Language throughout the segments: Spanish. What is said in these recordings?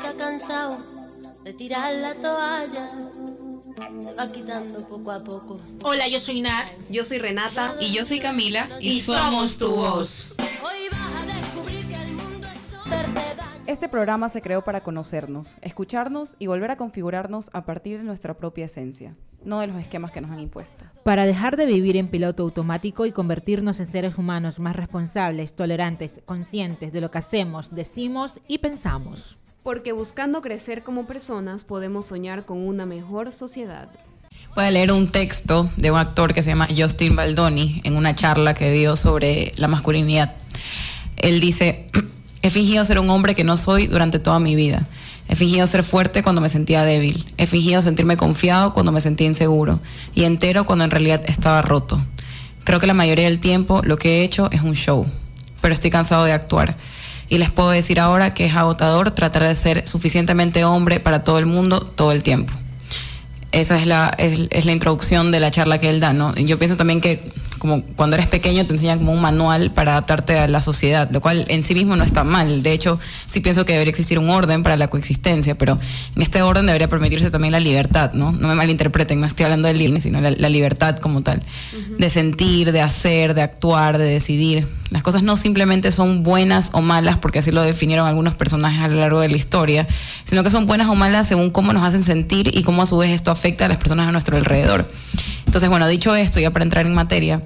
se ha cansado de tirar la toalla. Se va quitando poco a poco. Hola, yo soy Nat. Yo soy Renata. Y yo soy Camila. Y, somos tu voz. Hoy vas a descubrir que el mundo es daño. Este programa se creó para conocernos, escucharnos y volver a configurarnos a partir de nuestra propia esencia, no de los esquemas que nos han impuesto. Para dejar de vivir en piloto automático y convertirnos en seres humanos más responsables, tolerantes, conscientes de lo que hacemos, decimos y pensamos. Porque buscando crecer como personas podemos soñar con una mejor sociedad. Voy a leer un texto de un actor que se llama Justin Baldoni en una charla que dio sobre la masculinidad. Él dice, he fingido ser un hombre que no soy durante toda mi vida. He fingido ser fuerte cuando me sentía débil. He fingido sentirme confiado cuando me sentía inseguro. Y entero cuando en realidad estaba roto. Creo que la mayoría del tiempo lo que he hecho es un show. Pero estoy cansado de actuar. Y les puedo decir ahora que es agotador tratar de ser suficientemente hombre para todo el mundo todo el tiempo. Esa es la, es, la introducción de la charla que él da, ¿no? Yo pienso también que como cuando eres pequeño te enseñan como un manual para adaptarte a la sociedad, lo cual en sí mismo no está mal. De hecho, sí pienso que debería existir un orden para la coexistencia, pero en este orden debería permitirse también la libertad, ¿no? No me malinterpreten, no estoy hablando del libre, sino la, la libertad como tal. De sentir, de hacer, de actuar, de decidir. Las cosas no simplemente son buenas o malas, porque así lo definieron algunos personajes a lo largo de la historia, sino que son buenas o malas según cómo nos hacen sentir y cómo a su vez esto afecta a las personas a nuestro alrededor. Entonces, bueno, dicho esto, ya para entrar en materia,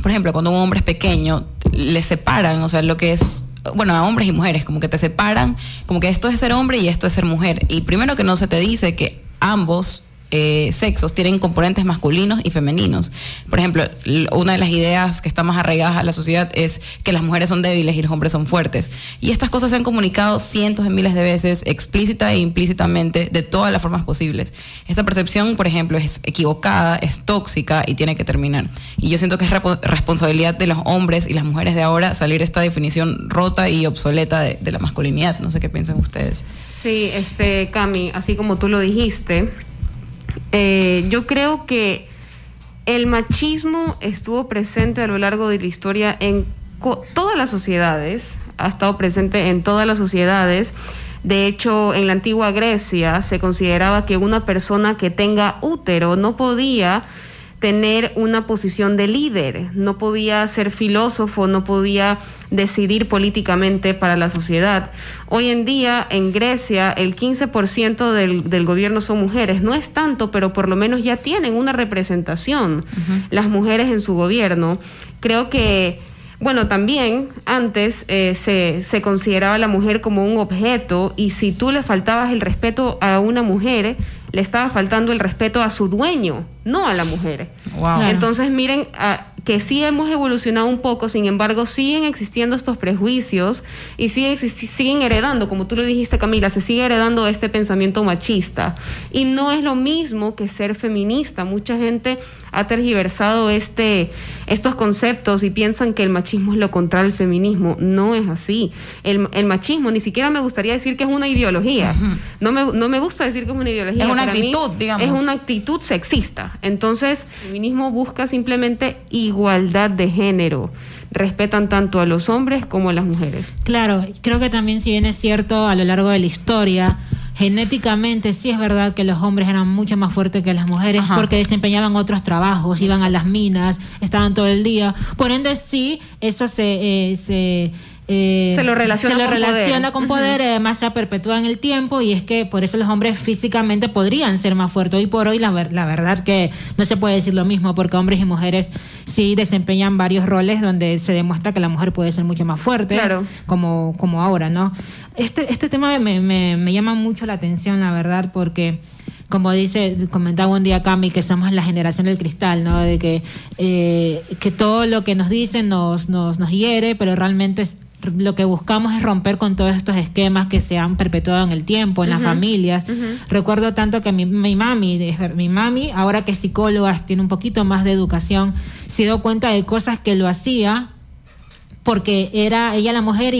por ejemplo, cuando un hombre es pequeño, le separan, o sea, lo que es, bueno, a hombres y mujeres, como que te separan, como que esto es ser hombre y esto es ser mujer. Y primero que no se te dice que ambos eh, sexos tienen componentes masculinos y femeninos. Por ejemplo, una de las ideas que está más arraigadas a la sociedad es que las mujeres son débiles y los hombres son fuertes. Y estas cosas se han comunicado cientos de miles de veces, explícita e implícitamente, de todas las formas posibles. Esta percepción, por ejemplo, es equivocada, es tóxica y tiene que terminar. Y yo siento que es responsabilidad de los hombres y las mujeres de ahora salir esta definición rota y obsoleta de, de la masculinidad. No sé qué piensan ustedes. Sí, este, Cami, así como tú lo dijiste, eh, yo creo que el machismo estuvo presente a lo largo de la historia en todas las sociedades, ha estado presente en todas las sociedades. De hecho, en la antigua Grecia se consideraba que una persona que tenga útero no podía tener una posición de líder, no podía ser filósofo, no podía decidir políticamente para la sociedad. Hoy en día en Grecia el 15% del, del gobierno son mujeres, no es tanto, pero por lo menos ya tienen una representación las mujeres en su gobierno. Creo que bueno, también antes eh, se, se consideraba a la mujer como un objeto y si tú le faltabas el respeto a una mujer, le estaba faltando el respeto a su dueño, no a la mujer. Wow. Claro. Entonces miren ah, que sí hemos evolucionado un poco, sin embargo siguen existiendo estos prejuicios y siguen heredando, como tú lo dijiste Camila, se sigue heredando este pensamiento machista. Y no es lo mismo que ser feminista. Mucha gente ha tergiversado este, estos conceptos y piensan que el machismo es lo contrario al feminismo. No es así. El, el machismo ni siquiera me gustaría decir que es una ideología. no, me, no me gusta decir que es una ideología. Es una Para mí actitud, digamos. Es una actitud sexista. Entonces, el feminismo busca simplemente igualdad de género. Respetan tanto a los hombres como a las mujeres. Claro, creo que también si bien es cierto a lo largo de la historia, genéticamente sí es verdad que los hombres eran mucho más fuertes que las mujeres Ajá. porque desempeñaban otros trabajos, iban a las minas, estaban todo el día. Por ende sí, eso se... eh, se eh, Se lo relaciona se lo con poder. relaciona con poder, y además se perpetúa en el tiempo y es que por eso los hombres físicamente podrían ser más fuertes. Hoy por hoy la, ver- la verdad que no se puede decir lo mismo porque hombres y mujeres sí desempeñan varios roles donde se demuestra que la mujer puede ser mucho más fuerte Claro. como, como ahora, ¿no? Este, este tema me, me, me llama mucho la atención, la verdad, porque como dice, comentaba un día Cami, que somos la generación del cristal, ¿no? De que, eh, que todo lo que nos dicen nos, nos, nos hiere, pero realmente es- lo que buscamos es romper con todos estos esquemas que se han perpetuado en el tiempo, en las familias. Recuerdo tanto que mi, mi mami, mi mami, ahora que es psicóloga, tiene un poquito más de educación, se dio cuenta de cosas que lo hacía porque era ella la mujer y,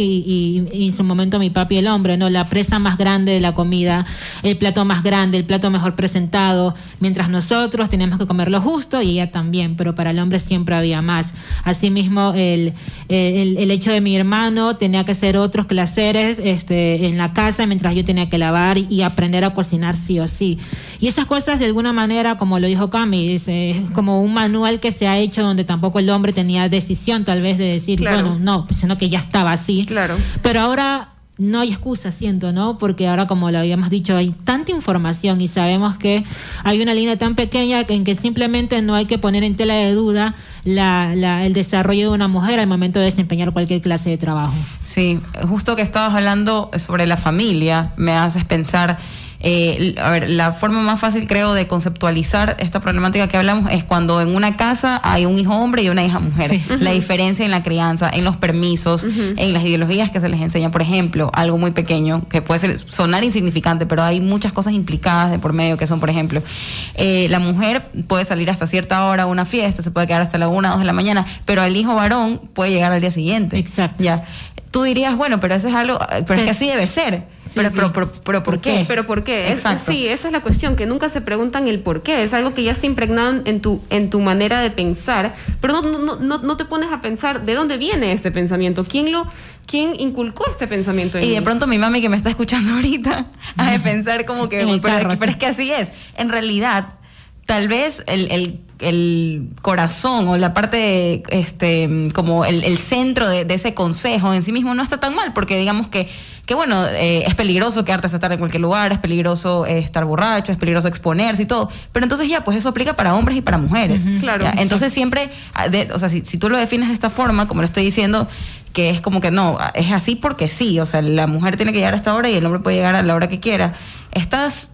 y- en su momento mi papi el hombre, ¿no? La presa más grande de la comida, el plato más grande, el plato mejor presentado, mientras nosotros teníamos que comer lo justo y ella también, pero para el hombre siempre había más. Asimismo, el, el, el hecho de mi hermano tenía que hacer otros quehaceres este, en la casa mientras yo tenía que lavar y aprender a cocinar sí o sí. Y esas cosas de alguna manera, como lo dijo Cami, es, eh, como un manual que se ha hecho donde tampoco el hombre tenía decisión tal vez de decir, Claro. bueno, no, pues, sino que ya estaba así. Claro. Pero ahora no hay excusa, siento, ¿no? Porque ahora, como lo habíamos dicho, hay tanta información y sabemos que hay una línea tan pequeña en que simplemente no hay que poner en tela de duda la, la- el desarrollo de una mujer al momento de desempeñar cualquier clase de trabajo. Sí, justo que estabas hablando sobre la familia, me haces pensar, eh, a ver, la forma más fácil creo de conceptualizar esta problemática que hablamos es cuando en una casa hay un hijo hombre y una hija mujer. Sí. La diferencia en la crianza, en los permisos, en las ideologías que se les enseña. Por ejemplo, algo muy pequeño que puede ser, sonar insignificante, pero hay muchas cosas implicadas de por medio que son, por ejemplo, eh, la mujer puede salir hasta cierta hora a una fiesta, se puede quedar hasta la una, dos de la mañana, pero el hijo varón puede llegar al día siguiente. Exacto. Ya. Tú dirías, bueno, pero eso es algo, pero es que así debe ser. Sí, pero, sí. pero, pero, pero, ¿por qué? Pero ¿por qué? Es- Exacto. sí, esa es la cuestión, que nunca se preguntan el por qué. Es algo que ya está impregnado en- tu, en tu manera de pensar, pero no, no, no, no te pones a pensar de dónde viene este pensamiento, quién lo, quién inculcó este pensamiento en Y de mí? pronto mi mami que me está escuchando ahorita ha de pensar como que, pero, carro, es que así es. En realidad, tal vez el, el- el corazón o la parte, este, como el, el centro de, de ese consejo en sí mismo no está tan mal, porque digamos que, que bueno, eh, es peligroso quedarte hasta tarde en cualquier lugar, es peligroso eh, estar borracho, es peligroso exponerse y todo. Pero entonces ya, pues eso aplica para hombres y para mujeres. Claro. Ya, Entonces siempre, ah, de- o sea, si, si tú lo defines de esta forma, como lo estoy diciendo, que es como que no, es así porque sí, o sea, la mujer tiene que llegar a esta hora y el hombre puede llegar a la hora que quiera. Estás,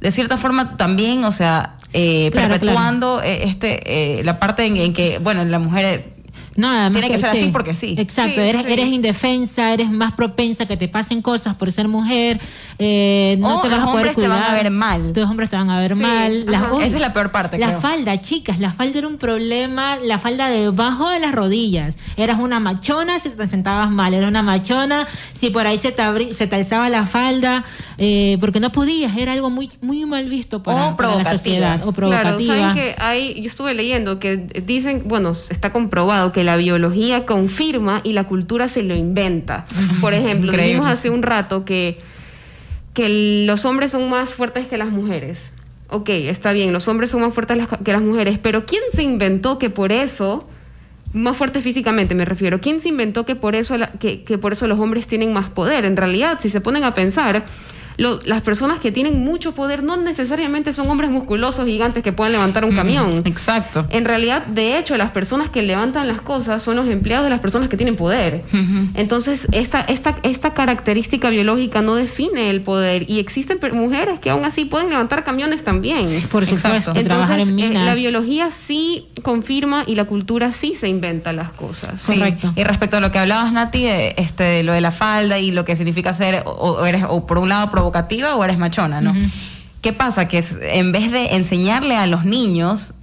de cierta forma, también, o sea, eh, Claro, perpetuando eh, este eh, la parte en, en que, bueno, la mujer... No, además Tiene que ser así porque sí. Exacto, Sí, eres, sí. eres indefensa, eres más propensa a que te pasen cosas por ser mujer, eh, no O te vas los a poder hombres te van a cuidar. ver mal. Los hombres te van a ver Sí, mal. Esa es la peor parte, La creo. falda, chicas, la falda era un problema, la falda debajo de las rodillas. Eras una machona si te sentabas mal, era una machona si por ahí se te, abri- se te alzaba la falda, eh, porque no podías, era algo muy muy mal visto para, O para la sociedad. O Claro, provocativa. saben que hay, yo estuve leyendo que dicen, bueno, está comprobado que la biología confirma y la cultura se lo inventa. Por ejemplo, dijimos hace un rato que, que los hombres son más fuertes que las mujeres. Ok, está bien, los hombres son más fuertes que las mujeres, pero ¿quién se inventó que por eso, más fuertes físicamente me refiero, quién se inventó que por eso, la- que, que por eso los hombres tienen más poder? En realidad, si se ponen a pensar, lo- las personas que tienen mucho poder no necesariamente son hombres musculosos gigantes que puedan levantar un camión. Exacto. En realidad, de hecho, las personas que levantan las cosas son los empleados de las personas que tienen poder. Entonces, esta, esta, esta característica biológica no define el poder y existen mujeres que aún así pueden levantar camiones también. Por supuesto, Exacto. trabajar en Entonces, eh, minas. la biología sí confirma y la cultura sí se inventa las cosas. Sí, Correcto. y respecto a lo que hablabas, Nati, de, este, de lo de la falda y lo que significa ser, o, o eres o por un lado provocativa o eres machona, ¿no? ¿Qué pasa? Que en vez de enseñarle a los niños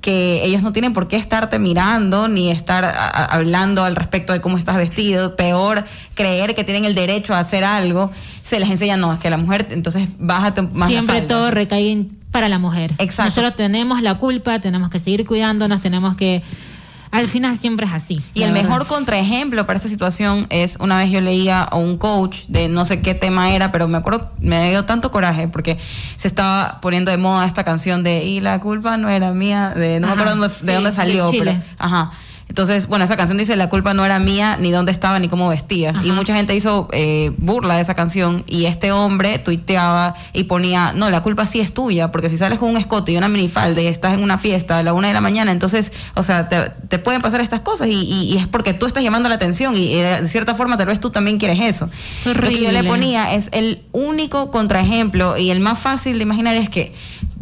que ellos no tienen por qué estarte mirando ni estar hablando al respecto de cómo estás vestido, peor creer que tienen el derecho a hacer algo, se les enseña, no, es que la mujer, entonces bájate más la Siempre falda. todo recae para la mujer. Exacto. Nosotros tenemos la culpa, tenemos que seguir cuidándonos, tenemos que... Al final siempre es así. Y el verdad. mejor contraejemplo para esta situación es, una vez yo leía a un coach de no sé qué tema era, pero me acuerdo, me dio tanto coraje porque se estaba poniendo de moda esta canción de Y la culpa no era mía, de no Ajá, me acuerdo de sí, dónde de salió, pero ajá. Entonces, bueno, esa canción dice la culpa no era mía, ni dónde estaba, ni cómo vestía. Y mucha gente hizo eh, burla de esa canción y este hombre tuiteaba y ponía, no, la culpa sí es tuya, porque si sales con un escote y una minifalda y estás en una fiesta a la una de la mañana, entonces, o sea, te, te pueden pasar estas cosas y, y- y es porque tú estás llamando la atención y, de cierta forma tal vez tú también quieres eso. Lo que yo le ponía es el único contraejemplo y el más fácil de imaginar es que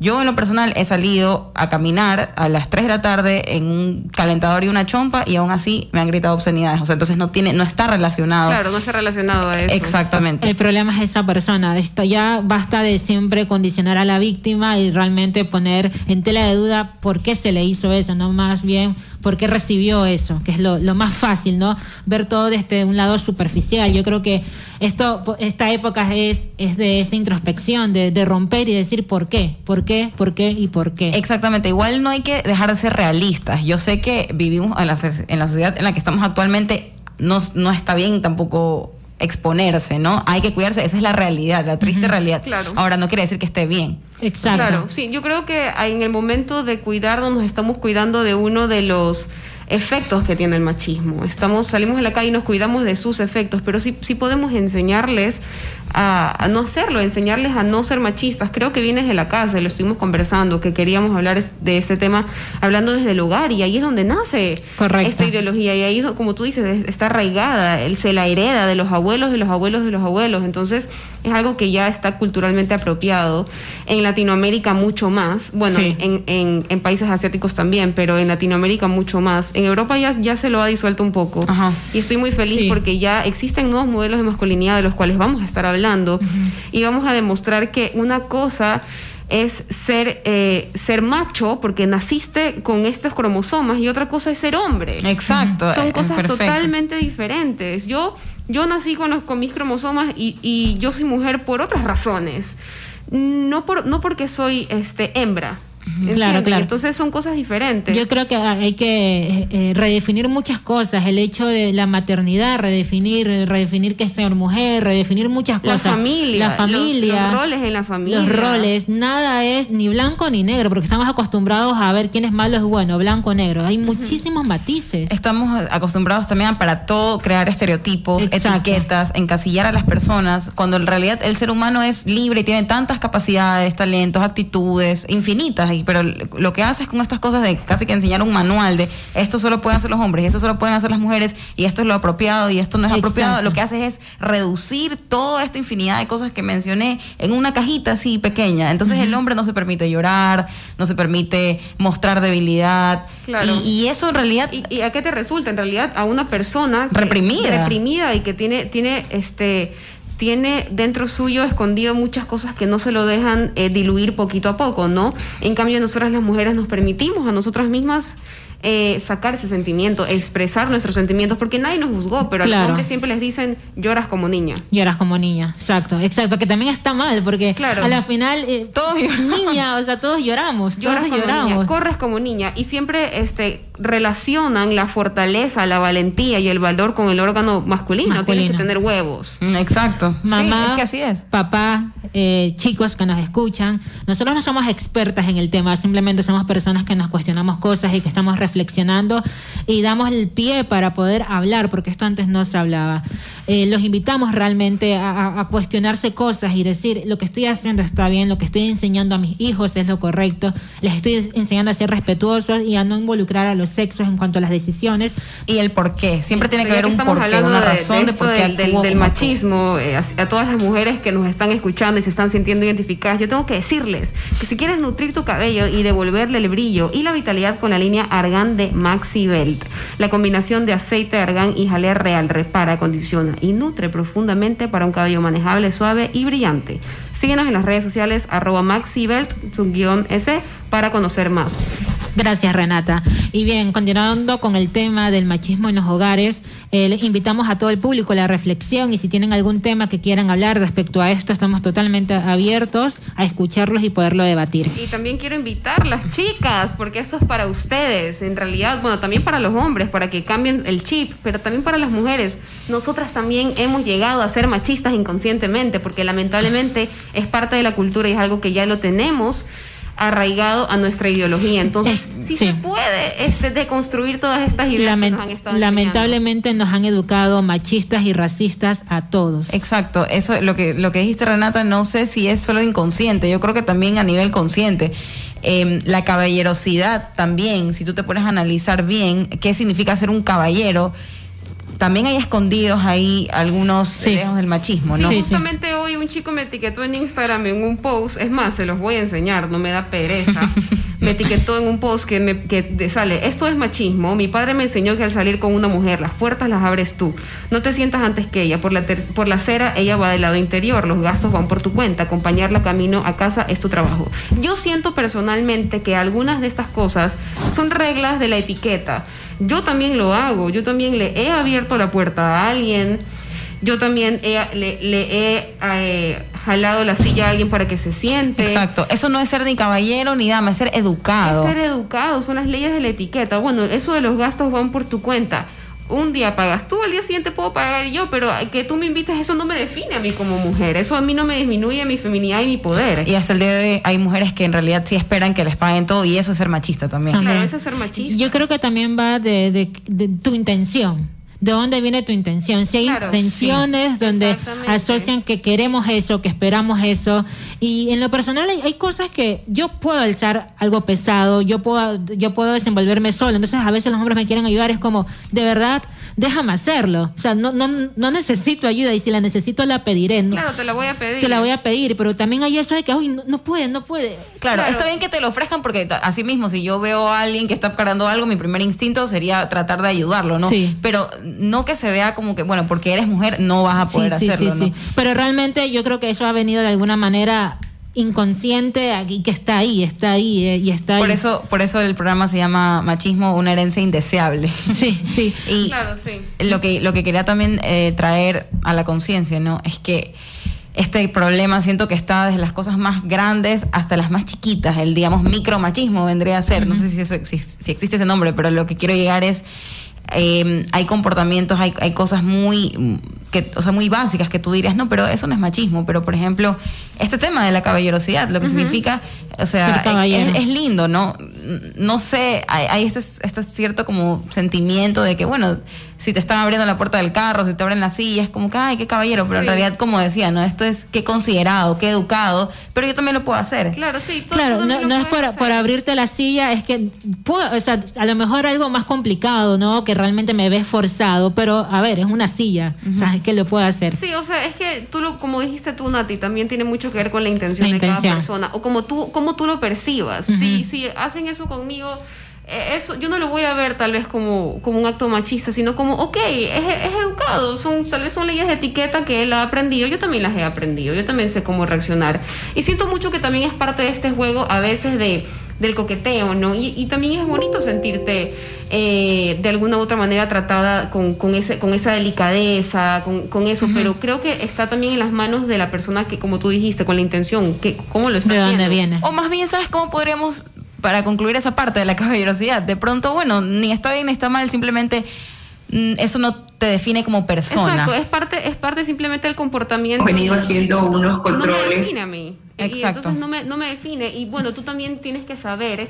yo en lo personal he salido a caminar a las 3 de la tarde en un calentador y una chompa y aún así me han gritado obscenidades. O sea, entonces no tiene, no está relacionado. Claro, no está relacionado a eso. Exactamente. El problema es esa persona. Ya basta de siempre condicionar a la víctima y realmente poner en tela de duda por qué se le hizo eso, no más bien por qué recibió eso, que es lo, lo más fácil, ¿no? Ver todo desde un lado superficial. Yo creo que esto, esta época es, es de esa introspección, de, de romper y decir por qué, por qué, por qué y por qué. Exactamente, igual no hay que dejar de ser realistas. Yo sé que vivimos en la, en la sociedad en la que estamos actualmente, no, no está bien tampoco exponerse, ¿no? Hay que cuidarse, esa es la realidad, la triste realidad. Claro. Ahora, no quiere decir que esté bien. Exacto. Claro, sí, yo creo que en el momento de cuidarnos nos estamos cuidando de uno de los efectos que tiene el machismo. Estamos, salimos de la calle y nos cuidamos de sus efectos, pero sí, sí podemos enseñarles a, a no hacerlo, enseñarles a no ser machistas. Creo que viene desde la casa, y lo estuvimos conversando, que queríamos hablar de ese tema hablando desde el hogar, y ahí es donde nace Correcto. esta ideología, y ahí, como tú dices, es- está arraigada, él se la hereda de los abuelos, de los abuelos, de los abuelos. Entonces, es algo que ya está culturalmente apropiado. En Latinoamérica mucho más, bueno, Sí. en, en- en países asiáticos también, pero en Latinoamérica mucho más. En Europa ya, ya se lo ha disuelto un poco. Ajá. Y estoy muy feliz Sí. porque ya existen nuevos modelos de masculinidad de los cuales vamos a estar hablando y vamos a demostrar que una cosa es ser, eh, ser macho porque naciste con estos cromosomas y otra cosa es ser hombre. Exacto. Son eh, cosas perfecto. totalmente diferentes. Yo, yo nací con, los, con mis cromosomas y, y yo soy mujer por otras razones. No, por, no porque soy este, hembra. ¿Entiendes? Claro, claro. Entonces son cosas diferentes. Yo creo que hay que eh, eh, redefinir muchas cosas, el hecho de la maternidad, redefinir, redefinir que es ser mujer, redefinir muchas la cosas. familia, la familia, los, los roles en la familia. los roles, nada es ni blanco ni negro, porque estamos acostumbrados a ver quién es malo es bueno, blanco o negro. Hay muchísimos matices. Estamos acostumbrados también a para todo crear estereotipos, Exacto. etiquetas, encasillar a las personas, cuando en realidad el ser humano es libre y tiene tantas capacidades, talentos, actitudes infinitas, y, pero lo que haces con estas cosas de casi que enseñar un manual de esto solo pueden hacer los hombres y esto solo pueden hacer las mujeres y esto es lo apropiado y esto no es apropiado, lo que haces es reducir toda esta infinidad de cosas que mencioné en una cajita así pequeña. Entonces el hombre no se permite llorar, no se permite mostrar debilidad. Claro. Y, y eso en realidad ¿Y, y a qué te resulta? En realidad, a una persona que- Reprimida. reprimida y que tiene, tiene, este, tiene dentro suyo escondido muchas cosas que no se lo dejan eh, diluir poquito a poco, ¿no? En cambio, nosotras las mujeres nos permitimos a nosotras mismas eh, sacar ese sentimiento, expresar nuestros sentimientos, porque nadie nos juzgó, pero a los hombres siempre les dicen lloras como niña. Lloras como niña, exacto, exacto, que también está mal, porque Claro. a la final eh, Todos lloramos. niña, o sea, todos lloramos, Lloras todos como lloramos. niña, corres como niña y siempre este relacionan la fortaleza, la valentía y el valor con el órgano masculino. Tienes Masculino. que tener huevos. Mm, Exacto. Mamá, sí, es que así es. papá, eh, chicos que nos escuchan, nosotros no somos expertas en el tema, simplemente somos personas que nos cuestionamos cosas y que estamos reflexionando y damos el pie para poder hablar, porque esto antes no se hablaba. Eh, los invitamos realmente a, a- a cuestionarse cosas y decir, lo que estoy haciendo está bien, lo que estoy enseñando a mis hijos es lo correcto, les estoy enseñando a ser respetuosos y a no involucrar a los sexos en cuanto a las decisiones. Y el por qué. Siempre tiene que haber un porqué, una de- razón de, por qué del, machismo, eh, a, a todas las mujeres que nos están escuchando y se están sintiendo identificadas, yo tengo que decirles que si quieres nutrir tu cabello y devolverle el brillo y la vitalidad con la línea Argan de Maxi Belt, la combinación de aceite de argán y jalea real repara, acondiciona y nutre profundamente para un cabello manejable, suave y brillante. Síguenos en las redes sociales arroba maxibelt, guion S, para conocer más. Gracias, Renata. Y bien, continuando con el tema del machismo en los hogares, eh, le invitamos a todo el público a la reflexión y si tienen algún tema que quieran hablar respecto a esto, estamos totalmente abiertos a escucharlos y poderlo debatir. Y también quiero invitar las chicas, porque eso es para ustedes, en realidad, bueno, también para los hombres, para que cambien el chip, pero también para las mujeres. Nosotras también hemos llegado a ser machistas inconscientemente, porque lamentablemente es parte de la cultura y es algo que ya lo tenemos arraigado a nuestra ideología. Entonces, Es- sí, sí. se puede este, deconstruir todas estas ideas Lamen- que nos han estado enseñando. lamentablemente nos han educado machistas y racistas a todos. Exacto, eso lo que lo que dijiste Renata, no sé si es solo inconsciente, yo creo que también a nivel consciente. Eh, la caballerosidad también, si tú te pones a analizar bien qué significa ser un caballero, también hay escondidos ahí algunos Sí. lejos del machismo, Sí, ¿no? Sí, sí. justamente hoy un chico me etiquetó en Instagram en un post, es más, se los voy a enseñar, no me da pereza. me etiquetó en un post que me que de- sale, esto es machismo, mi padre me enseñó que al salir con una mujer las puertas las abres tú, no te sientas antes que ella, por la, ter- por la acera ella va del lado interior, los gastos van por tu cuenta, acompañarla camino a casa es tu trabajo. Yo siento personalmente que algunas de estas cosas son reglas de la etiqueta. Yo también lo hago, yo también le he abierto la puerta a alguien, yo también he- le, le he eh, jalado la silla a alguien para que se siente. Exacto. Eso no es ser ni caballero ni dama, es ser educado. Es ser educado, son las leyes de la etiqueta. Bueno, eso de los gastos van por tu cuenta. Un día pagas tú, al día siguiente puedo pagar yo, pero que tú me invites, eso no me define a mí como mujer. Eso a mí no me disminuye mi feminidad y mi poder. Y hasta el día de hoy hay mujeres que en realidad sí esperan que les paguen todo y eso es ser machista también. Claro, eso es ser machista. Yo creo que también va de, de- de tu intención. ¿De dónde viene tu intención? Si hay Claro, intenciones donde asocian que queremos eso, que esperamos eso. Y en lo personal hay, hay cosas que yo puedo alzar algo pesado, yo puedo, yo puedo desenvolverme solo. Entonces a veces los hombres me quieren ayudar, es como, de verdad, déjame hacerlo. O sea, no, no, no necesito ayuda y si la necesito la pediré. ¿no? Claro, te la voy a pedir. Te la voy a pedir, pero también hay eso de que, uy, no, no puede, no puede. Claro, Claro. está bien que te lo ofrezcan porque así mismo, si yo veo a alguien que está cargando algo, mi primer instinto sería tratar de ayudarlo, ¿no? Sí. Pero no que se vea como que, bueno, porque eres mujer no vas a poder sí, sí, hacerlo, sí, ¿no? sí. Pero realmente yo creo que eso ha venido de alguna manera inconsciente y que está ahí, está ahí eh, y está Por ahí. eso, por eso el programa se llama Machismo, una herencia indeseable. Sí, sí. Y Claro, sí. lo que, lo que quería también eh, traer a la conciencia, ¿no? Es que este problema siento que está desde las cosas más grandes hasta las más chiquitas. El, digamos, micromachismo vendría a ser. No sé si, eso, si, si existe ese nombre, pero lo que quiero llegar es... eh, hay comportamientos, hay, hay cosas muy, que, o sea, muy básicas que tú dirías, no, pero eso no es machismo. Pero, por ejemplo, este tema de la caballerosidad, lo que significa, o sea, es lindo, ¿no? No sé, hay, hay este, este cierto como sentimiento de que, bueno, si te están abriendo la puerta del carro, si te abren la silla, es como que, ay, qué caballero, pero en Sí. realidad, como decía, ¿no? Esto es qué considerado, qué educado, pero yo también lo puedo hacer. Claro, sí. todo Claro, eso no, no lo es por, hacer. abrirte la silla, es que puedo, o sea, a lo mejor algo más complicado, ¿no? Que realmente me ves forzado, pero a ver, es una silla, o sea, es que lo puedo hacer. Sí, o sea, es que tú lo, como dijiste tú, Nati, también tiene mucho que ver con la intención La de cada persona o como tú, como tú lo percibas. Si, si hacen eso conmigo, eso yo no lo voy a ver tal vez como, como un acto machista, sino como, ok, es, es educado, son, tal vez son leyes de etiqueta que él ha aprendido, yo también las he aprendido, yo también sé cómo reaccionar. Y siento mucho que también es parte de este juego a veces de del coqueteo, ¿no? Y, y también es bonito sentirte eh, de alguna u otra manera tratada con, con, ese, con esa delicadeza, con, con eso, pero creo que está también en las manos de la persona que, como tú dijiste, con la intención, que, cómo lo está ¿De dónde haciendo. viene? O más bien, ¿sabes cómo podríamos, para concluir esa parte de la caballerosidad? De pronto, bueno, ni está bien ni está mal, simplemente mm, eso no te define como persona. Exacto, es parte, es parte simplemente del comportamiento. Hemos venido haciendo unos No me controles. define a mí. Y Exacto. entonces no me, no me define. Y bueno, tú también tienes que saber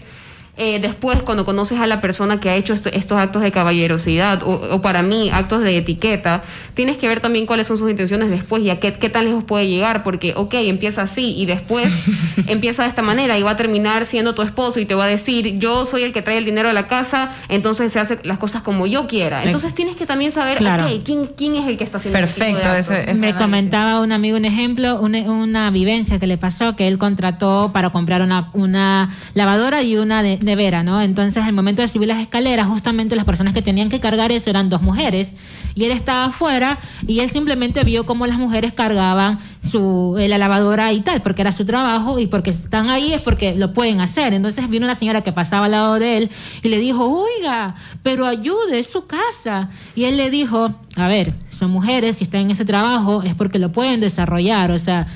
eh, después, cuando conoces a la persona que ha hecho esto- estos actos de caballerosidad, o, o para mí, actos de etiqueta, tienes que ver también cuáles son sus intenciones después y a qué, qué tan lejos puede llegar. Porque, ok, empieza así y después empieza de esta manera y va a terminar siendo tu esposo y te va a decir, yo soy el que trae el dinero a la casa, entonces se hace las cosas como yo quiera. Entonces tienes que también saber, Claro. ¿quién, quién es el que está haciendo este Perfecto, actos? ese- ese Me análisis. comentaba un amigo un ejemplo, una, una vivencia que le pasó, que él contrató para comprar una, una lavadora y una de- nevera, ¿no? Entonces, al momento de subir las escaleras, justamente las personas que tenían que cargar eso eran dos mujeres, y él estaba afuera y él simplemente vio cómo las mujeres cargaban su, eh, la lavadora y tal, porque era su trabajo y porque están ahí es porque lo pueden hacer. Entonces vino una señora que pasaba al lado de él y le dijo, oiga, pero ayude, es su casa. Y él le dijo, a ver, son mujeres, si están en ese trabajo es porque lo pueden desarrollar, o sea...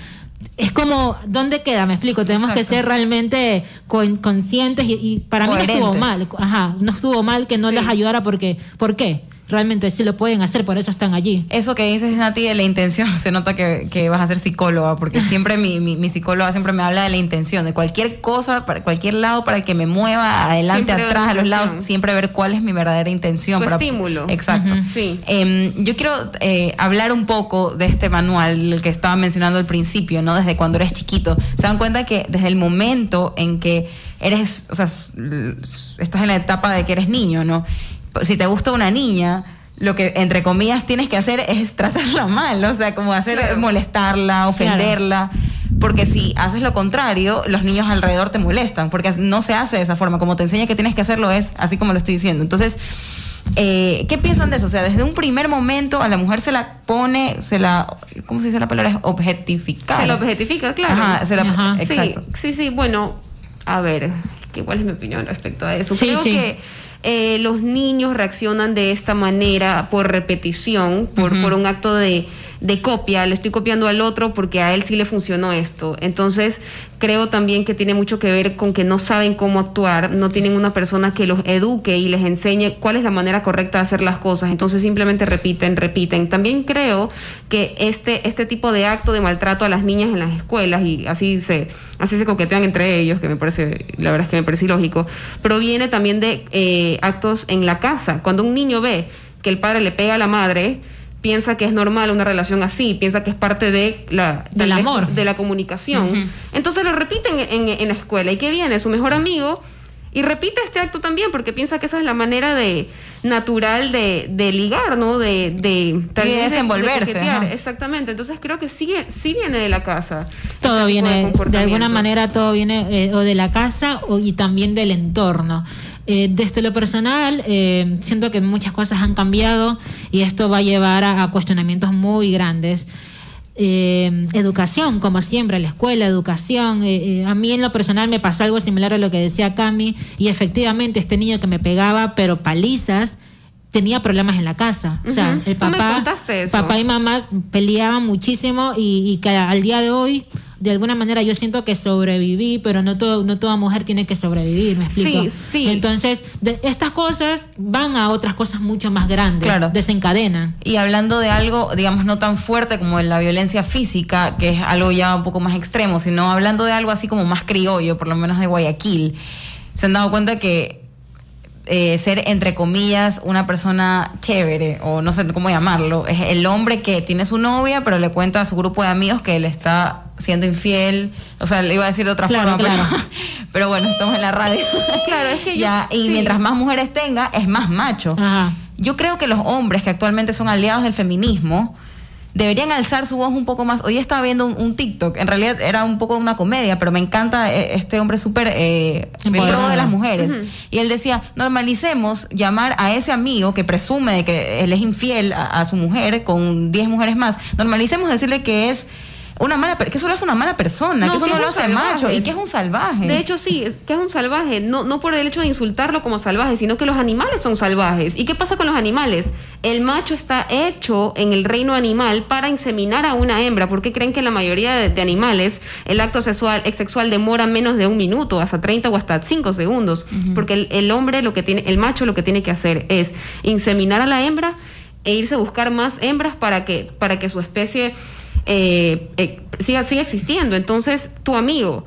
Es como, ¿dónde queda? Me explico, tenemos Exacto. que ser realmente con- conscientes y, y para mí no estuvo Coherentes. mal, ajá, no estuvo mal que no Sí. les ayudara porque, ¿por qué? Realmente sí lo pueden hacer, por eso están allí. Eso que dices, Nati, de la intención, se nota que, que vas a ser psicóloga, porque siempre mi, mi, mi psicóloga siempre me habla de la intención, de cualquier cosa, para cualquier lado para el que me mueva, adelante, Siempre atrás, a los lados, siempre ver cuál es mi verdadera intención. Tu estímulo. Exacto. Sí. Eh, yo quiero eh, hablar un poco de este manual, el que estaba mencionando al principio, ¿no? Desde cuando eres chiquito. Se dan cuenta que desde el momento en que eres, o sea, estás en la etapa de que eres niño, ¿no? Si te gusta una niña, lo que entre comillas tienes que hacer es tratarla mal, o sea, como hacer Claro. molestarla, ofenderla. Porque si haces lo contrario, los niños alrededor te molestan, porque no se hace de esa forma. Como te enseña que tienes que hacerlo es así como lo estoy diciendo. Entonces, eh, ¿qué piensan de eso? O sea, desde un primer momento a la mujer se la pone, se la, ¿cómo se dice la palabra? Es objetificar. Se lo objetifica, claro. Ajá, se la, Ajá. exacto. Sí, sí, sí. Bueno, a ver, ¿qué- ¿cuál es mi opinión respecto a eso? Sí, Creo sí. que eh, los niños reaccionan de esta manera por repetición, por, por un acto de, de copia. Le estoy copiando al otro porque a él sí le funcionó esto. Entonces, creo también que tiene mucho que ver con que no saben cómo actuar, no tienen una persona que los eduque y les enseñe cuál es la manera correcta de hacer las cosas. Entonces, simplemente repiten, repiten. También creo que este, este tipo de acto de maltrato a las niñas en las escuelas y así se así se coquetean entre ellos, que me parece, la verdad es que me parece ilógico, proviene también de eh, actos en la casa. Cuando un niño ve que el padre le pega a la madre, piensa que es normal una relación así, piensa que es parte de la, Del amor. de la comunicación. Entonces lo repiten en, en la escuela. ¿Y qué viene? Su mejor amigo y repite este acto también porque piensa que esa es la manera de natural de, de ligar, ¿no? De, de, tal Y de vez desenvolverse. Exactamente. Entonces creo que sí, sí viene de la casa. todo este tipo viene, de, alguna manera, todo viene eh, o de la casa o, y también del entorno. Eh, desde lo personal, eh, siento que muchas cosas han cambiado y esto va a llevar a, a cuestionamientos muy grandes. Eh, educación, como siempre, la escuela, educación. Eh, eh, a mí en lo personal me pasó algo similar a lo que decía Cami y efectivamente este niño que me pegaba, pero palizas, tenía problemas en la casa. O sea, el papá, papá y mamá peleaban muchísimo y, y que al día de hoy, de alguna manera, yo siento que sobreviví, pero no, todo, no toda mujer tiene que sobrevivir, ¿me explico? Sí, sí. Entonces, de- estas cosas van a otras cosas mucho más grandes, Claro. desencadenan. Y hablando de algo, digamos, no tan fuerte como la violencia física, que es algo ya un poco más extremo, sino hablando de algo así como más criollo, por lo menos de Guayaquil, se han dado cuenta que eh, ser, entre comillas, una persona chévere, o no sé cómo llamarlo, es el hombre que tiene su novia, pero le cuenta a su grupo de amigos que él está siendo infiel. O sea, le iba a decir de otra Claro, forma, claro. Pero, pero bueno, estamos en la radio. Claro, es que yo- ya, y sí. mientras más mujeres tenga, es más macho. Ajá. Yo creo que los hombres que actualmente son aliados del feminismo deberían alzar su voz un poco más. Hoy estaba viendo un, un TikTok, en realidad era un poco una comedia, pero me encanta eh, este hombre súper eh, pro de las mujeres. Y él decía, normalicemos llamar a ese amigo que presume de que él es infiel a, a su mujer con 10 mujeres más, normalicemos decirle que es una mala, que solo es una mala persona, No, que eso que no es lo hace salvaje. macho y que es un salvaje. De hecho, sí, es que es un salvaje, no, no por el hecho de insultarlo como salvaje, sino que los animales son salvajes. ¿Y qué pasa con los animales? El macho está hecho en el reino animal para inseminar a una hembra, porque creen que la mayoría de, de animales el acto sexual, sexual demora menos de un minuto, hasta 30 o hasta 5 segundos, porque el, el hombre lo que tiene, el macho lo que tiene que hacer es inseminar a la hembra e irse a buscar más hembras para que, para que su especie eh, eh, siga, siga existiendo. Entonces, tu amigo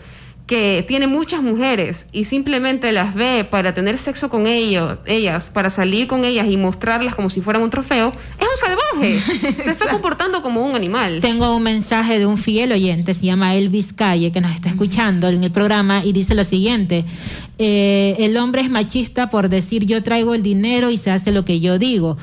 que tiene muchas mujeres y simplemente las ve para tener sexo con ellos, ellas, para salir con ellas y mostrarlas como si fueran un trofeo, es un salvaje. Se está comportando como un animal. Tengo un mensaje de un fiel oyente, se llama Elvis Calle, que nos está escuchando en el programa y dice lo siguiente, eh, el hombre es machista por decir yo traigo el dinero y se hace lo que yo digo.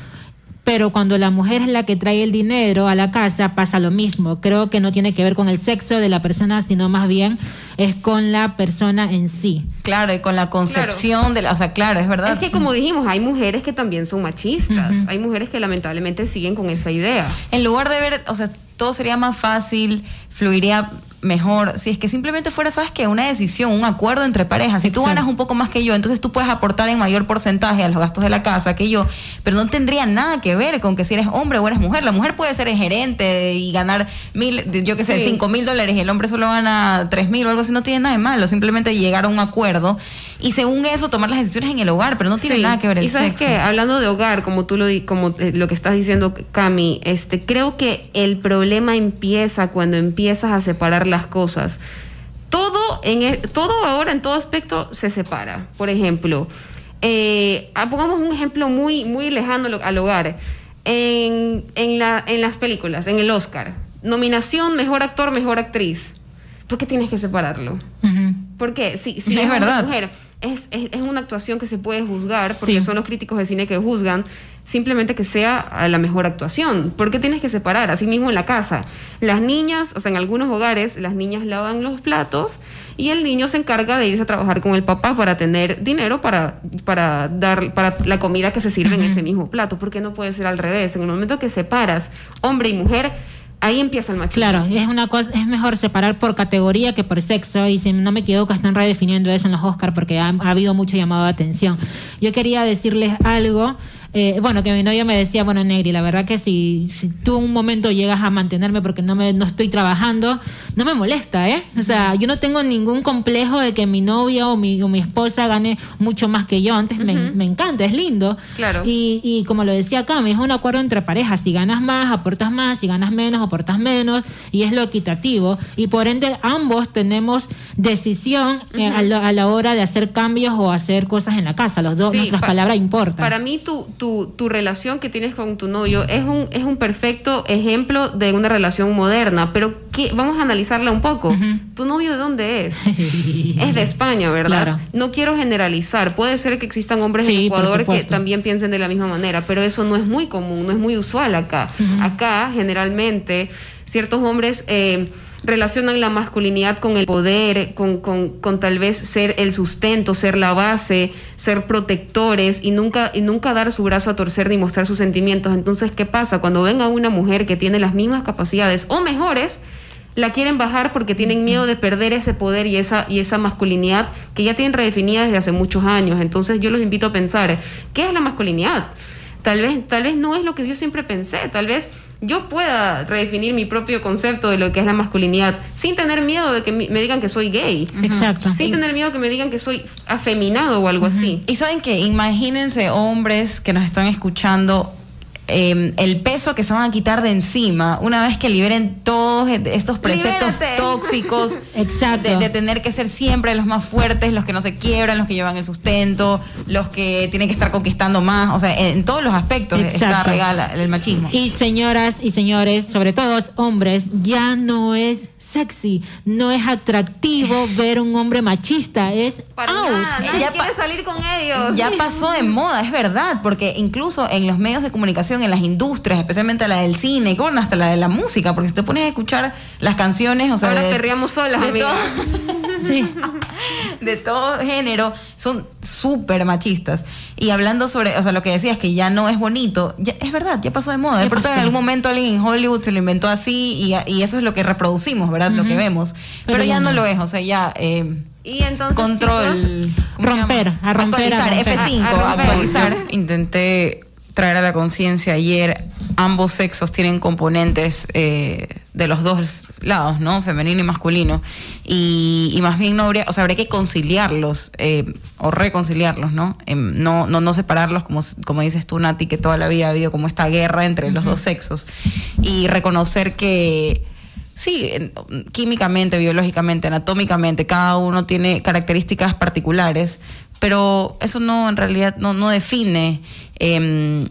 Pero cuando la mujer es la que trae el dinero a la casa, pasa lo mismo. Creo que no tiene que ver con el sexo de la persona, sino más bien es con la persona en sí. Claro, y con la concepción de la, o sea, claro, es verdad. Es que como dijimos, hay mujeres que también son machistas, hay mujeres que lamentablemente siguen con esa idea. En lugar de ver, o sea, todo sería más fácil, fluiría mejor. Si es que simplemente fuera, ¿sabes qué? Una decisión, un acuerdo entre parejas. Si tú ganas un poco más que yo, entonces tú puedes aportar en mayor porcentaje a los gastos de la casa que yo, pero no tendría nada que ver con que si eres hombre o eres mujer. La mujer puede ser gerente y ganar mil, yo qué sé, Sí. cinco mil dólares y el hombre solo gana tres mil o algo así. No tiene nada de malo. Simplemente llegar a un acuerdo y según eso tomar las decisiones en el hogar, pero no tiene Sí. nada que ver el Y sabes sexo. que hablando de hogar, como tú lo di- como eh, lo que estás diciendo, Cami, este, creo que el problema empieza cuando empiezas a separar las cosas. Todo en e- todo ahora en todo aspecto se separa. Por ejemplo, eh, ah, pongamos un ejemplo muy muy lejano al hogar. En, en, la, en las películas, en el Oscar, nominación mejor actor, mejor actriz. ¿Por qué tienes que separarlo? Porque si, si Es verdad. mujer, es, es, es una actuación que se puede juzgar, porque Sí. son los críticos de cine que juzgan, simplemente que sea la mejor actuación. ¿Por qué tienes que separar? Así mismo en la casa. Las niñas, o sea, en algunos hogares, las niñas lavan los platos y el niño se encarga de irse a trabajar con el papá para tener dinero para, para dar para la comida que se sirve en ese mismo plato. ¿Por qué no puede ser al revés? En el momento que separas hombre y mujer, ahí empieza el machismo. Claro, es una cosa, es mejor separar por categoría que por sexo y si no me equivoco están redefiniendo eso en los Oscars porque ha, ha habido mucho llamado de atención. Yo quería decirles algo, eh, bueno, que mi novio me decía, bueno, Negri, la verdad que si, si tú un momento llegas a mantenerme porque no me no estoy trabajando, no me molesta, ¿eh? O sea, yo no tengo ningún complejo de que mi novia o mi, o mi esposa gane mucho más que yo. Antes me, me encanta, es lindo. Claro. Y, y como lo decía Cami, es un acuerdo entre parejas. Si ganas más, aportas más. Si ganas menos, aportas menos. Y es lo equitativo. Y por ende, ambos tenemos decisión eh, a, la, a la hora de hacer cambios o hacer cosas en la casa. Los dos, Sí, nuestras pa- palabras importan. Para mí, tu, tu, tu relación que tienes con tu novio es un, es un perfecto ejemplo de una relación moderna. Pero ¿qué? vamos a analizarla un poco. ¿Tu novio de dónde es? es de España, ¿verdad? Claro. No quiero generalizar. Puede ser que existan hombres Sí, en Ecuador que también piensen de la misma manera, pero eso no es muy común, no es muy usual acá. Acá, generalmente, ciertos hombres eh, relacionan la masculinidad con el poder, con, con- con tal vez ser el sustento, ser la base, ser protectores y nunca, y nunca dar su brazo a torcer ni mostrar sus sentimientos. Entonces, ¿qué pasa? Cuando ven a una mujer que tiene las mismas capacidades o mejores, la quieren bajar porque tienen miedo de perder ese poder y esa, y esa masculinidad que ya tienen redefinida desde hace muchos años. Entonces yo los invito a pensar, ¿qué es la masculinidad? Tal vez, tal vez no es lo que yo siempre pensé, tal vez yo pueda redefinir mi propio concepto de lo que es la masculinidad sin tener miedo de que me digan que soy gay, Exacto. sin tener miedo que me digan que soy afeminado o algo así. Y saben que imagínense hombres que nos están escuchando eh, el peso que se van a quitar de encima una vez que liberen todos estos preceptos Libérate. tóxicos Exacto. de, de tener que ser siempre los más fuertes, los que no se quiebran, los que llevan el sustento, los que tienen que estar conquistando más, o sea, en, en todos los aspectos está Exacto. regala el machismo. Y señoras y señores, sobre todo hombres, ya no es sexy, no es atractivo ver un hombre machista, es Para out. nada, nadie Ya quiere salir con ellos. Ya pasó de moda, es verdad, porque incluso en los medios de comunicación, en las industrias, especialmente la del cine, y bueno, hasta la de la música, porque si te pones a escuchar las canciones, o sea, Ahora de, perreamos solas, de amiga. todo- Sí. de todo género, son súper machistas. Y hablando sobre, o sea, lo que decías que ya no es bonito, ya, es verdad, ya pasó de moda. De pronto en algún momento alguien en Hollywood se lo inventó así y, y eso es lo que reproducimos, ¿verdad? Lo que vemos. Pero, Pero ya ya no no. lo es, o sea, ya... eh, Y entonces, control. chicos, ¿cómo se Romper, a romper, a Actualizar, romper. F5, A- a romper. actualizar. Intenté traer a la conciencia ayer, ambos sexos tienen componentes eh, de los dos lados, ¿no? Femenino y masculino. Y, y más bien no habría, o sea, habría que conciliarlos eh, o reconciliarlos, ¿no? Em, no, no, no separarlos, como, como dices tú, Nati, que toda la vida ha habido como esta guerra entre los dos sexos. Y reconocer que Sí, en- químicamente, biológicamente, anatómicamente, cada uno tiene características particulares, pero eso no, en realidad, no, no define em,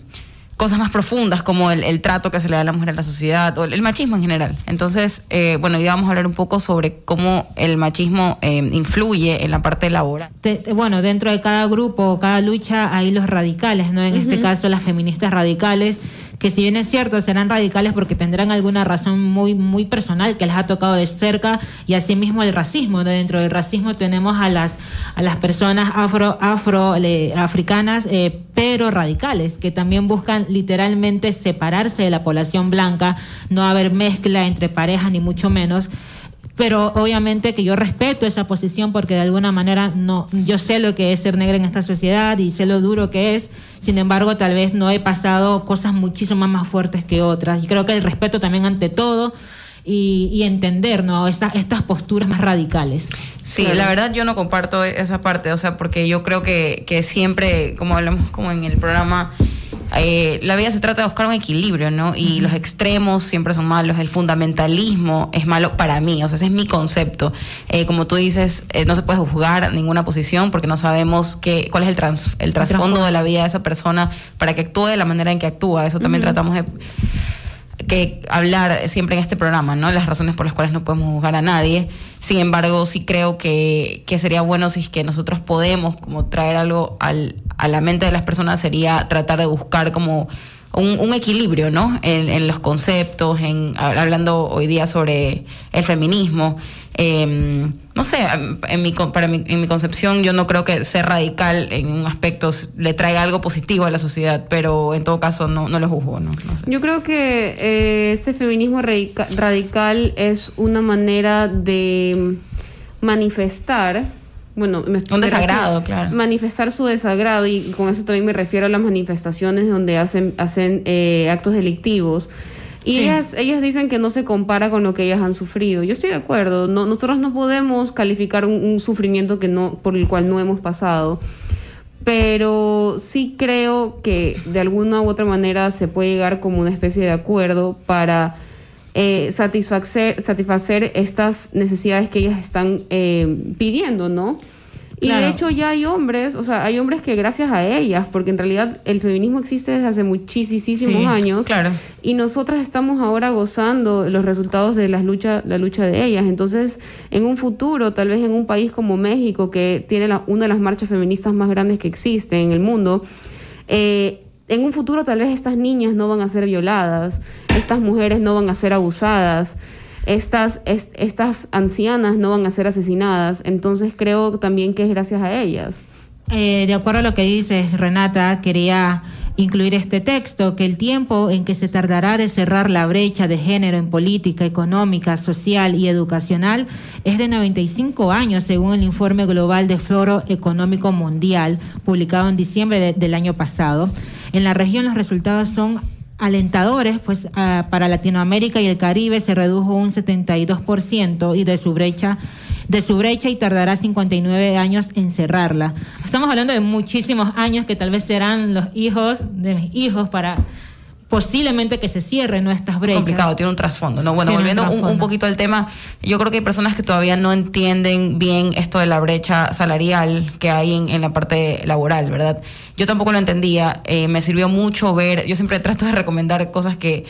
cosas más profundas como el, el trato que se le da a la mujer en la sociedad o el, el machismo en general. Entonces, eh, bueno, hoy vamos a hablar un poco sobre cómo el machismo em, influye en la parte laboral. Te- bueno, dentro de cada grupo, cada lucha, hay los radicales, ¿no? En este caso, las feministas radicales, que si bien es cierto, serán radicales porque tendrán alguna razón muy, muy personal que les ha tocado de cerca, y asimismo el racismo. Dentro del racismo tenemos a las, a las personas afro, afro, le- africanas, eh, pero radicales, que también buscan literalmente separarse de la población blanca, no haber mezcla entre parejas, ni mucho menos pero obviamente que yo respeto esa posición porque de alguna manera no yo sé lo que es ser negra en esta sociedad y sé lo duro que es. Sin embargo tal vez no he pasado cosas muchísimo más fuertes que otras. Y creo que el respeto también ante todo y, y entender no Esta- estas posturas más radicales. Sí, Claro. la verdad yo no comparto esa parte, o sea, porque yo creo que, que siempre, como hablamos como en el programa, eh, la vida se trata de buscar un equilibrio, ¿no? Y los extremos siempre son malos, el fundamentalismo es malo para mí, o sea, ese es mi concepto. Eh, como tú dices, eh, no se puede juzgar ninguna posición porque no sabemos qué, cuál es el, trans- el trasfondo de la vida de esa persona para que actúe de la manera en que actúa. Eso también tratamos de que hablar siempre en este programa, ¿no? Las razones por las cuales no podemos juzgar a nadie. Sin embargo, sí creo que, que sería bueno si es que nosotros podemos como traer algo al, a la mente de las personas, sería tratar de buscar como un, equilibrio, ¿no? En, los conceptos, en hablando hoy día sobre el feminismo. Eh, no sé, en mi, para mi, en mi concepción yo no creo que ser radical en un aspecto le traiga algo positivo a la sociedad, pero en todo caso no, lo juzgo. No. Yo creo que eh, este feminismo radica- radical es una manera de manifestar, bueno, me Un desagrado, claro. manifestar su desagrado y con eso también me refiero a las manifestaciones donde hacen hacen eh, actos delictivos. Y Sí. ellas, ellas dicen que no se compara con lo que ellas han sufrido. Yo estoy de acuerdo. No, nosotros no podemos calificar un, un sufrimiento que no, por el cual no hemos pasado. Pero sí creo que de alguna u otra manera se puede llegar como una especie de acuerdo para eh, satisfacer, satisfacer estas necesidades que ellas están eh, pidiendo, ¿no? Y Claro. de hecho ya hay hombres, o sea, hay hombres que gracias a ellas, porque en realidad el feminismo existe desde hace muchísimos Sí, años, claro. y nosotras estamos ahora gozando los resultados de las lucha, la lucha de ellas. Entonces, en un futuro, tal vez en un país como México, que tiene la- una de las marchas feministas más grandes que existe en el mundo, eh, en un futuro tal vez estas niñas no van a ser violadas, estas mujeres no van a ser abusadas, estas, es- estas ancianas no van a ser asesinadas. Entonces, creo también que es gracias a ellas. Eh, de acuerdo a lo que dices, Renata, quería incluir este texto, que el tiempo en que se tardará de cerrar la brecha de género en política económica, social y educacional es de 95 años, según el informe global de Foro Económico Mundial, publicado en diciembre de- del año pasado. En la región los resultados son alentadores, pues ah, para Latinoamérica y el Caribe se redujo un 72% y de su brecha de su brecha y tardará 59 años en cerrarla. Estamos hablando de muchísimos años que tal vez serán los hijos de mis hijos para posiblemente que se cierren nuestras brechas. complicado, tiene un trasfondo. No, bueno, Tiene volviendo un, un poquito al tema, yo creo que hay personas que todavía no entienden bien esto de la brecha salarial que hay en, en la parte laboral, ¿verdad? Yo tampoco lo entendía, eh, me sirvió mucho ver, yo siempre trato de recomendar cosas que,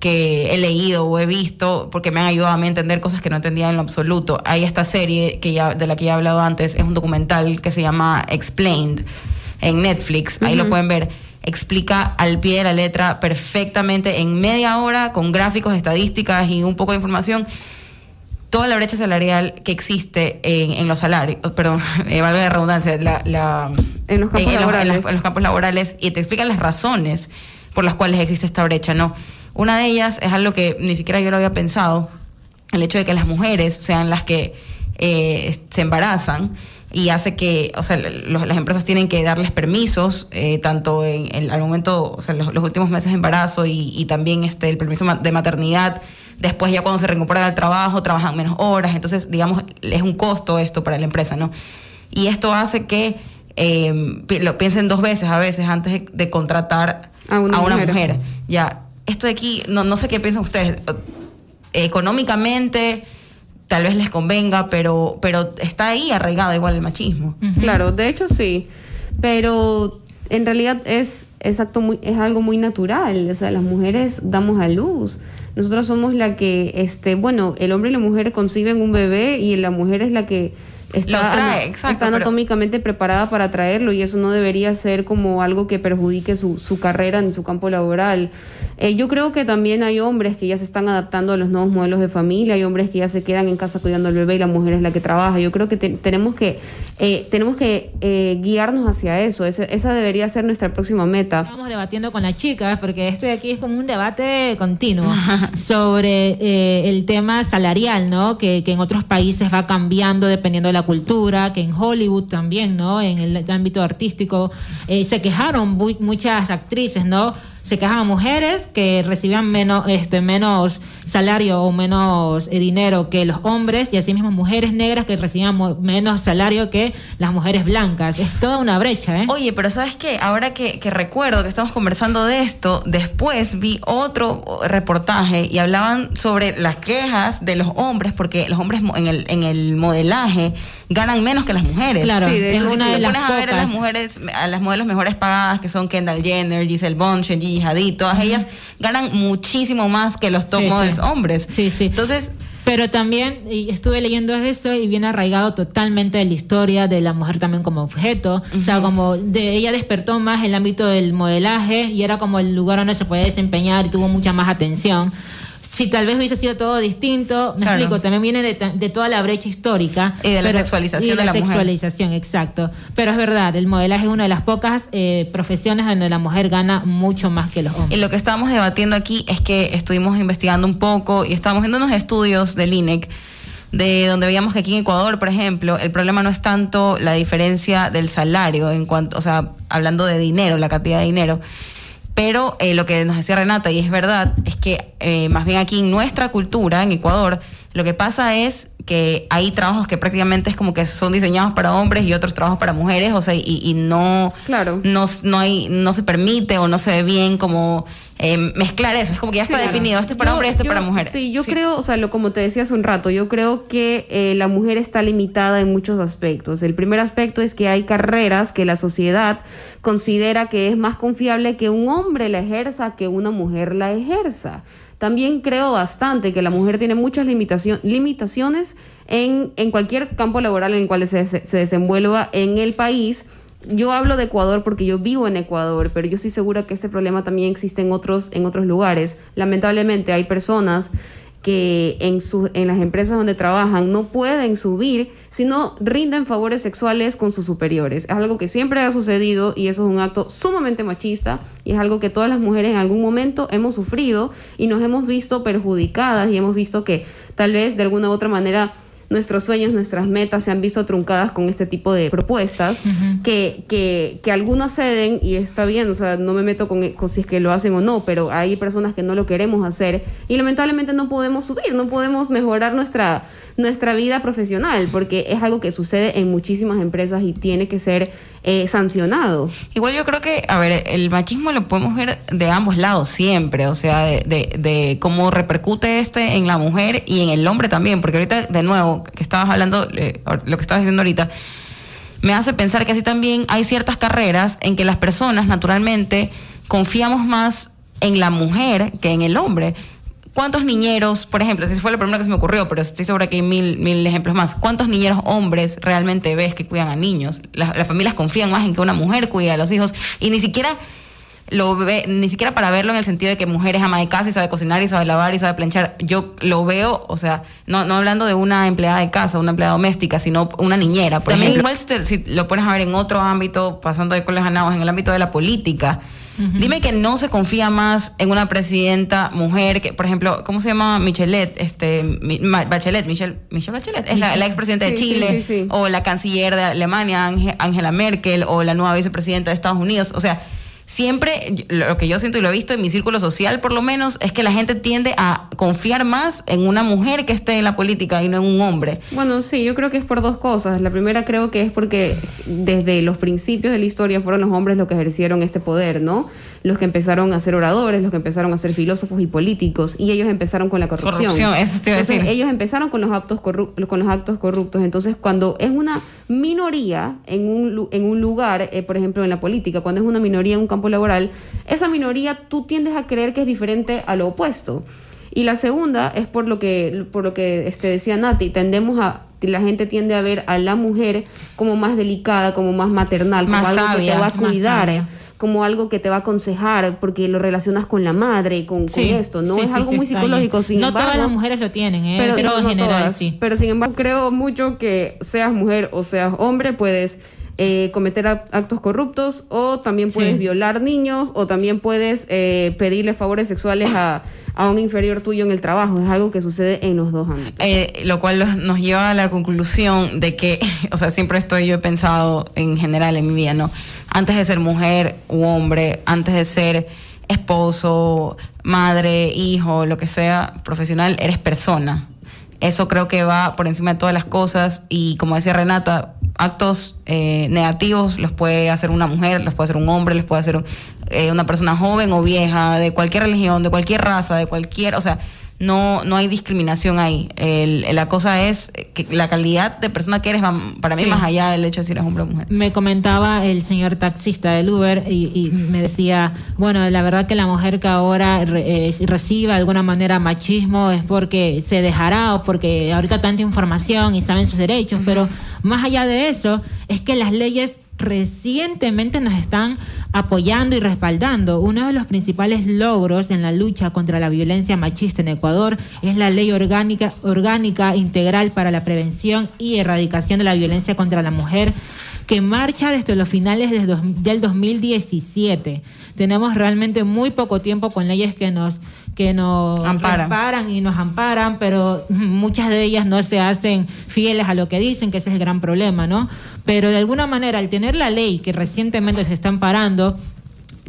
que he leído o he visto porque me han ayudado a mí a entender cosas que no entendía en lo absoluto. Hay esta serie que ya, de la que ya he hablado antes, es un documental que se llama Explained en Netflix, ahí lo pueden ver. Explica al pie de la letra perfectamente en media hora con gráficos, estadísticas y un poco de información toda la brecha salarial que existe en, en los salarios, perdón, eh, valga la redundancia, la, la- En los campos en laborales. los- en los campos laborales y te explican las razones por las cuales existe esta brecha, ¿no? Una de ellas es algo que ni siquiera yo lo había pensado, el hecho de que las mujeres sean las que eh, se embarazan y hace que, o sea, los- las empresas tienen que darles permisos, eh, tanto en, el- al momento, o sea, los, los últimos meses de embarazo y, y también este, el permiso de maternidad. Después ya cuando se reincorporan al trabajo, trabajan menos horas, entonces, digamos, es un costo esto para la empresa, ¿no? Y esto hace que eh, pi- lo piensen dos veces a veces antes de, de contratar A una mujer. mujer. Ya, esto de aquí, no, no sé qué piensan ustedes. Económicamente, tal vez les convenga, pero, pero está ahí arraigado igual el machismo. Claro, de hecho sí, pero en realidad es, exacto, muy, es algo muy natural, o sea, las mujeres damos a luz. Nosotros somos la que, este, bueno, el hombre y la mujer conciben un bebé y la mujer es la que está, Lo trae, exacto, está pero- anatómicamente preparada para traerlo y eso no debería ser como algo que perjudique su, su carrera en su campo laboral. Eh, yo creo que también hay hombres que ya se están adaptando a los nuevos modelos de familia, hay hombres que ya se quedan en casa cuidando al bebé y la mujer es la que trabaja. Yo creo que te- tenemos que, eh, tenemos que eh, guiarnos hacia eso. Esa, esa debería ser nuestra próxima meta. Estamos debatiendo con las chicas, porque esto de aquí es como un debate continuo sobre eh, el tema salarial, ¿no? Que, que en otros países va cambiando dependiendo de la cultura, que en Hollywood también, ¿no? En el ámbito artístico eh, se quejaron muchas actrices, ¿no? Se quejaban mujeres que recibían menos, este, menos salario o menos eh, dinero que los hombres y asimismo mujeres negras que recibían menos salario que las mujeres blancas. Es toda una brecha, ¿eh? Oye, pero ¿sabes qué? Ahora que, que recuerdo que estamos conversando de esto, después vi otro reportaje y hablaban sobre las quejas de los hombres, porque los hombres mo- en el, en el modelaje ganan menos que las mujeres. Claro, Sí, de es hecho, Entonces, una si de tú las pones a ver a las mujeres, a las modelos mejores pagadas, que son Kendall Jenner, Giselle Bunchen, Gigi Hadid, todas ellas ganan muchísimo más que los top Sí, models sí. Hombres. Sí, sí. Entonces, Pero también estuve leyendo eso y viene arraigado totalmente de la historia de la mujer también como objeto. O sea, como de ella despertó más el ámbito del modelaje y era como el lugar donde se podía desempeñar y tuvo mucha más atención. Si tal vez hubiese sido todo distinto, me Claro. explico, también viene de, de toda la brecha histórica. Y de la sexualización y de la mujer. sexualización, exacto. Pero es verdad, el modelaje es una de las pocas eh, profesiones donde la mujer gana mucho más que los Y hombres. lo que estábamos debatiendo aquí es que estuvimos investigando un poco y estábamos viendo unos estudios del INEC de donde veíamos que aquí en Ecuador, por ejemplo, el problema no es tanto la diferencia del salario en cuanto, o sea, hablando de dinero, la cantidad de dinero, pero eh, lo que nos decía Renata, y es verdad, es que eh, más bien aquí en nuestra cultura, en Ecuador, lo que pasa es que hay trabajos que prácticamente es como que son diseñados para hombres y otros trabajos para mujeres, o sea, y, y no, Claro. no, no, hay, no se permite o no se ve bien como eh, mezclar eso. Es como que ya está Claro. definido, este es para Yo- hombre y este es yo- para mujer. Sí, yo creo, o sea, lo como te decía hace un rato, yo creo que eh, la mujer está limitada en muchos aspectos. El primer aspecto es que hay carreras que la sociedad considera que es más confiable que un hombre la ejerza que una mujer la ejerza. También creo bastante que la mujer tiene muchas limitaciones en, en cualquier campo laboral en el cual se, se desenvuelva en el país. Yo hablo de Ecuador porque yo vivo en Ecuador, pero yo estoy segura que este problema también existe en otros, en otros lugares. Lamentablemente hay personas que en, su, en las empresas donde trabajan no pueden subir, sino rinden favores sexuales con sus superiores. Es algo que siempre ha sucedido y eso es un acto sumamente machista y es algo que todas las mujeres en algún momento hemos sufrido y nos hemos visto perjudicadas y hemos visto que tal vez de alguna u otra manera nuestros sueños, nuestras metas se han visto truncadas con este tipo de propuestas que, que, que algunos ceden y está bien, o sea, no me meto con, con si es que lo hacen o no, pero hay personas que no lo queremos hacer y lamentablemente no podemos subir, no podemos mejorar nuestra, nuestra vida profesional porque es algo que sucede en muchísimas empresas y tiene que ser eh, sancionado. Igual yo creo que, a ver, el machismo lo podemos ver de ambos lados siempre, o sea, de, de, de cómo repercute este en la mujer y en el hombre también, porque ahorita, de nuevo, que estabas hablando, eh, lo que estabas diciendo ahorita, me hace pensar que así también hay ciertas carreras en que las personas naturalmente confiamos más en la mujer que en el hombre. ¿Cuántos niñeros, por ejemplo, ese fue lo primero que se me ocurrió, pero estoy segura que hay mil, mil ejemplos más. ¿Cuántos niñeros hombres realmente ves que cuidan a niños? Las, las familias confían más en que una mujer cuide a los hijos y ni siquiera lo ve, ni siquiera para verlo en el sentido de que mujer es ama de casa y sabe cocinar y sabe lavar y sabe planchar. Yo lo veo, o sea, no, no hablando de una empleada de casa, una empleada doméstica, sino una niñera. Por También igual si, te- si lo pones a ver en otro ámbito, pasando de coles ganados, en el ámbito de la política. Dime que no se confía más en una presidenta mujer que, por ejemplo, ¿cómo se llama Michelet? Este, Mi- Bachelet, Michelle, Michelle Bachelet, es la, la expresidenta de Sí, Chile, sí, sí. o la canciller de Alemania, Ange- Angela Merkel, o la nueva vicepresidenta de Estados Unidos. O sea, siempre lo que yo siento y lo he visto en mi círculo social, por lo menos, es que la gente tiende a confiar más en una mujer que esté en la política y no en un hombre. Bueno, sí, yo creo que es por dos cosas. La primera creo que es porque desde los principios de la historia fueron los hombres los que ejercieron este poder, ¿no? Los que empezaron a ser oradores, los que empezaron a ser filósofos y políticos, y ellos empezaron con la corrupción. Corrupción, eso te iba a Entonces, decir. ellos empezaron con los actos con los actos corruptos. Entonces, cuando es una minoría en un, en un lugar, eh, por ejemplo, en la política, cuando es una minoría en un campo laboral, esa minoría tú tiendes a creer que es diferente a lo opuesto. Y la segunda es por lo que, por lo que este, decía Nati, tendemos a, la gente tiende a ver a la mujer como más delicada, como más maternal, como Más algo que sabia, te va a más cuidar. Como algo que te va a aconsejar, porque lo relacionas con la madre, con, con esto, ¿no? sí, es sí, algo muy psicológico, sin no embargo. todas las mujeres lo tienen, ¿eh? pero, no en general todas. sí. Pero sin embargo, creo mucho que seas mujer o seas hombre, puedes eh, cometer ac- actos corruptos o también puedes Sí. violar niños o también puedes eh, pedirle favores sexuales a, a un inferior tuyo en el trabajo. Es algo que sucede en los dos ámbitos. Eh, lo cual nos lleva a la conclusión de que, o sea, siempre estoy yo he pensado en general en mi vida, ¿no? Antes de ser mujer u hombre, antes de ser esposo, madre, hijo, lo que sea, profesional, eres persona. Eso creo que va por encima de todas las cosas y como decía Renata, actos eh, negativos los puede hacer una mujer, los puede hacer un hombre, los puede hacer eh, una persona joven o vieja, de cualquier religión, de cualquier raza, de cualquier, o sea, no, no hay discriminación ahí. El, la cosa es que la calidad de persona que eres va para mí Sí. más allá del hecho de si eres hombre o mujer. Me comentaba el señor taxista del Uber y, y me decía, bueno, la verdad que la mujer que ahora re- eh, reciba de alguna manera machismo es porque se dejará o porque ahorita tanta información y saben sus derechos, pero más allá de eso es que las leyes recientemente nos están apoyando y respaldando. Uno de los principales logros en la lucha contra la violencia machista en Ecuador es la ley orgánica, orgánica integral para la prevención y erradicación de la violencia contra la mujer que marcha desde los finales del dos- del 2017. Tenemos realmente muy poco tiempo con leyes que nos que nos Amparan. y nos amparan, pero muchas de ellas no se hacen fieles a lo que dicen, que ese es el gran problema, ¿no? Pero de alguna manera, al tener la ley que recientemente se está amparando,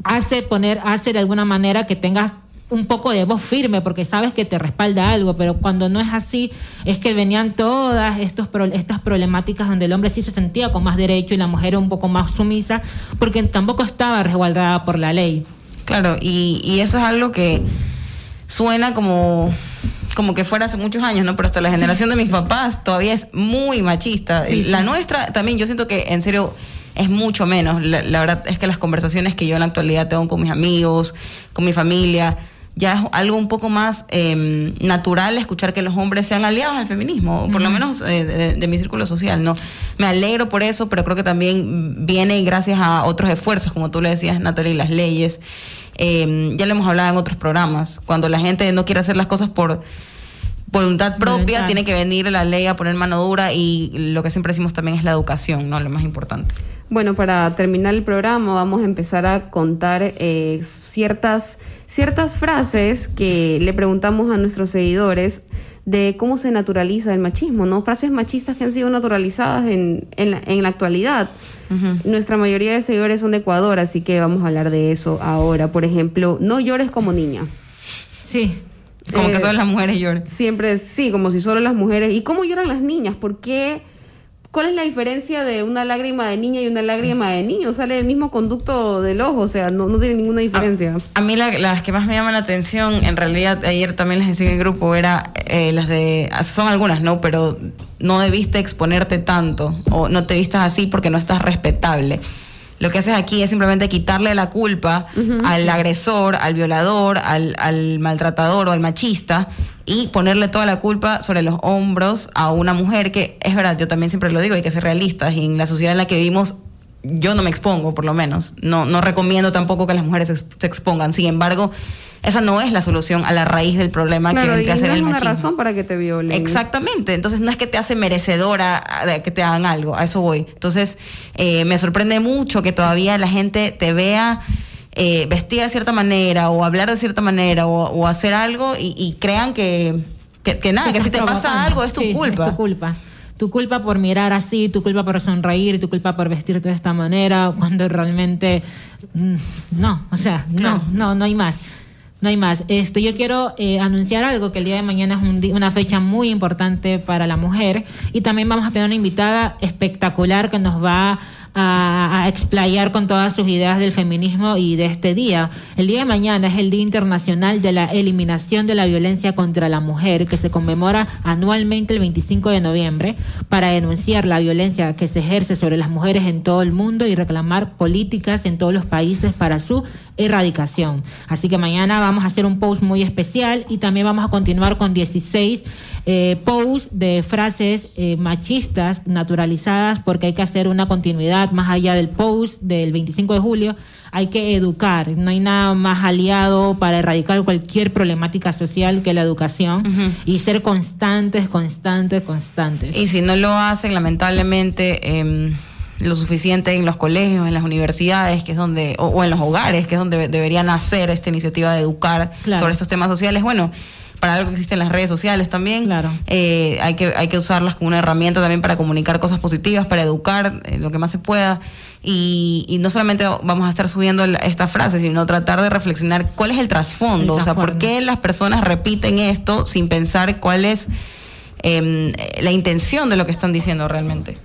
hace poner, hace de alguna manera que tengas un poco de voz firme porque sabes que te respalda algo, pero cuando no es así es que venían todas estos pro- estas problemáticas donde el hombre sí se sentía con más derecho y la mujer un poco más sumisa porque tampoco estaba resguardada por la ley. Claro, y, y eso es algo que suena como, como que fuera hace muchos años, ¿no? Pero hasta la generación de mis papás todavía es muy machista. Sí, la nuestra también, yo siento que en serio es mucho menos. La, la verdad es que las conversaciones que yo en la actualidad tengo con mis amigos, con mi familia, ya es algo un poco más eh, natural escuchar que los hombres sean aliados al feminismo, por lo menos eh, de, de mi círculo social, ¿no? Me alegro por eso, pero creo que también viene gracias a otros esfuerzos, como tú le decías, Natalie, las leyes. Eh, ya lo hemos hablado en otros programas, cuando la gente no quiere hacer las cosas por voluntad propia, tiene que venir la ley a poner mano dura y lo que siempre decimos también es la educación, ¿no? Lo más importante. Bueno, para terminar el programa vamos a empezar a contar eh, ciertas, ciertas frases que le preguntamos a nuestros seguidores de cómo se naturaliza el machismo, ¿no? Frases machistas que han sido naturalizadas en, en, la, en la actualidad. Nuestra mayoría de seguidores son de Ecuador, así que vamos a hablar de eso ahora. Por ejemplo, no llores como niña. Sí. Como Eh, que son las mujeres lloran. Siempre sí, como si solo las mujeres. ¿Y cómo lloran las niñas? ¿Por qué? ¿Cuál es la diferencia de una lágrima de niña y una lágrima de niño? Sale el mismo conducto del ojo, o sea, no, no tiene ninguna diferencia. A mí la- las que más me llaman la atención, en realidad ayer también les decía en el grupo, era eh, las de, son algunas, ¿no? Pero no debiste exponerte tanto o no te vistas así porque no estás respetable. Lo que haces aquí es simplemente quitarle la culpa al agresor, al violador, al, al maltratador o al machista y ponerle toda la culpa sobre los hombros a una mujer que, es verdad, yo también siempre lo digo, hay que ser realistas y en la sociedad en la que vivimos yo no me expongo, por lo menos. No, no recomiendo tampoco que las mujeres se expongan. Sin embargo, esa no es la solución a la raíz del problema que claro, y vendría a no ser es el una machismo. razón para que te violen. Exactamente, entonces no es que te hace merecedora de que te hagan algo, a eso voy. Entonces eh, me sorprende mucho que todavía la gente te vea eh, vestida de cierta manera o hablar de cierta manera o, o hacer algo y, y crean que, que, que nada, que si te pasa algo es tu Sí, culpa. Es tu culpa. Tu culpa por mirar así, tu culpa por sonreír, tu culpa por vestirte de esta manera, cuando realmente mm, no, o sea, no, no, no hay más. No hay más. Este, yo quiero eh, anunciar algo que el día de mañana es un una fecha muy importante para la mujer y también vamos a tener una invitada espectacular que nos va a, a explayar con todas sus ideas del feminismo y de este día. El día de mañana es el Día Internacional de la Eliminación de la Violencia contra la Mujer, que se conmemora anualmente el 25 de noviembre para denunciar la violencia que se ejerce sobre las mujeres en todo el mundo y reclamar políticas en todos los países para su erradicación. Así que mañana vamos a hacer un post muy especial y también vamos a continuar con 16 eh, posts de frases eh, machistas naturalizadas porque hay que hacer una continuidad más allá del post del 25 de julio. Hay que educar, no hay nada más aliado para erradicar cualquier problemática social que la educación y ser constantes, constantes, constantes. Y si no lo hacen, lamentablemente, em, lo suficiente en los colegios, en las universidades, que es donde, o, o en los hogares, que es donde deberían hacer esta iniciativa de educar Claro. sobre estos temas sociales, bueno, para algo existen las redes sociales también. Claro. Eh, hay, que, hay que usarlas como una herramienta también para comunicar cosas positivas, para educar eh, lo que más se pueda. Y, y no solamente vamos a estar subiendo esta frase, sino tratar de reflexionar cuál es el trasfondo, El o sea, por qué las personas repiten esto sin pensar cuál es em, la intención de lo que están diciendo realmente.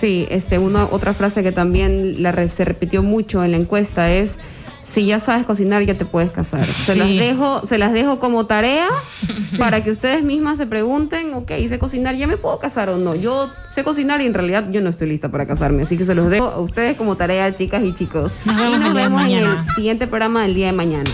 Sí, este, una otra frase que también la se repitió mucho en la encuesta es si ya sabes cocinar ya te puedes casar. Se Sí. las dejo, se las dejo como tarea para que ustedes mismas se pregunten, ok, sé cocinar, ya me puedo casar o no. Yo sé cocinar y en realidad yo no estoy lista para casarme, así que se los dejo a ustedes como tarea, chicas y chicos. Nos vemos y nos vemos en el siguiente programa del día de mañana.